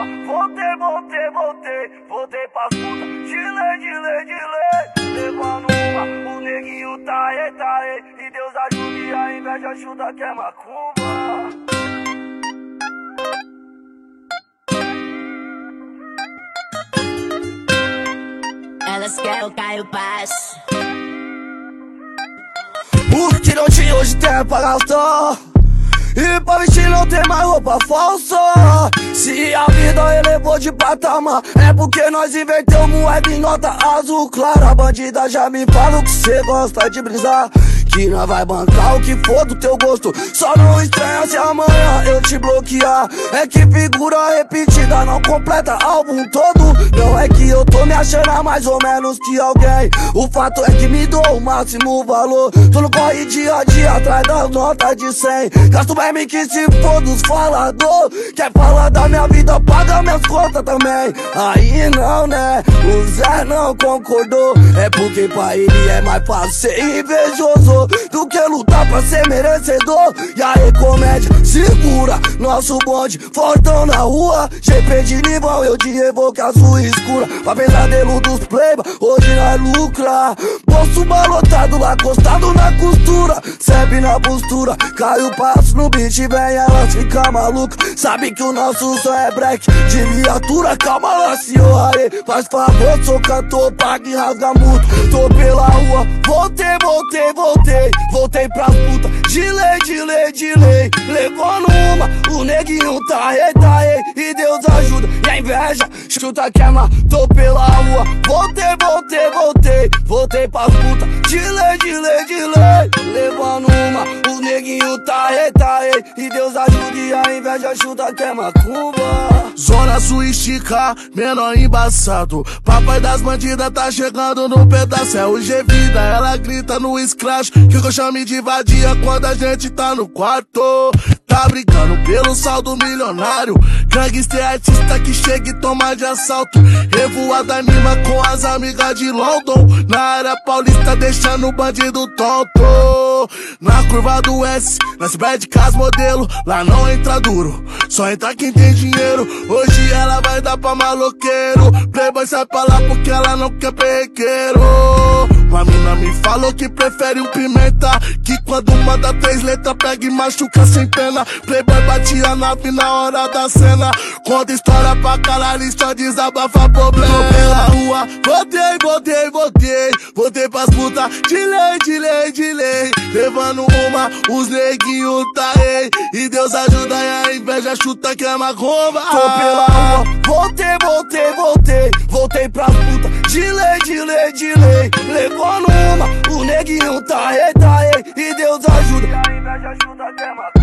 rua, voltei, voltei, voltei, voltei pras lei, de lei, de lei, levando uma. O neguinho tá aí, tá aí. E Deus ajude, a inveja ajuda que é macumba. Elas querem o Caio Paz. O que não tinha hoje tem pra gastar. E pra vestir não tem mais roupa falsa. Se a vida elevou de patamar É porque nós invertemos moeda em nota azul clara. Bandida já me fala que cê gosta de brisar que não vai bancar o que for do teu gosto. Só não estranha se amanhã eu te bloquear. É que figura repetida não completa álbum todo. Não é que eu tô me achando mais ou menos que alguém. O fato é que me dou o máximo valor. Tu não corre dia a dia atrás das notas de 100 Gasto bem que se for dos falador. Quer falar da minha vida, paga minhas contas também. Aí não né, o Zé não concordou. É porque pra ele é mais fácil ser invejoso do que lutar pra ser merecedor. E aí, comédia, segura nosso bonde, fortão na rua. GP de Nivão, eu de evoque azul escura. Pra pesadelo dos playba, hoje nós lucra. Bolso balotado lá, acostado na costura. Sempre na postura, cai o passo no beat, vem ela fica maluca. Sabe que o nosso som é break de viatura. Calma lá, senhor, faz favor, sou cantor, paga e rasga muito. Tô pela rua, voltei, voltei, voltei voltei, voltei pra puta. De lei, de lei, de lei. Levando uma, o neguinho tá rei, tá E Deus ajuda, e a inveja Chuta queima, tô pela rua. Voltei, voltei, voltei. Voltei pra puta De lei, de lei, de lei. Levando uma, o neguinho tá rei, tá rei. E Deus ajuda, e a inveja chuta queima cumba Zona Sul estica, menor embaçado. Papai das bandidas tá chegando no pedaço. É o G-Vida, ela grita no scratch. Que eu chame de vadia quando a gente tá no quarto. Tá brincando pelo saldo milionário. Gangster artista que chega e toma de assalto. Revoada anima com as amigas de London. Na área paulista deixando o bandido tonto. Na curva do S, nas bad modelo. Lá não entra duro, só entra quem tem dinheiro. Hoje ela vai dar pra maloqueiro. Playboy sai pra lá porque ela não quer perrequeiro. Falou que prefere um pimenta Que quando manda três letras pega e machuca sem pena. Playboy bate a nave na hora da cena. Conta história pra caralho, só desabafa problema Tô pela rua, voltei, voltei, voltei Voltei pras putas, de lei, de lei, de lei Levando uma, os neguinhos tá rei. E Deus ajuda e a inveja chuta que é macumba Tô pela rua, voltei, voltei, voltei de lei, de lei Levando uma, o neguinho tá rei, tá E Deus ajuda. E ajuda até matar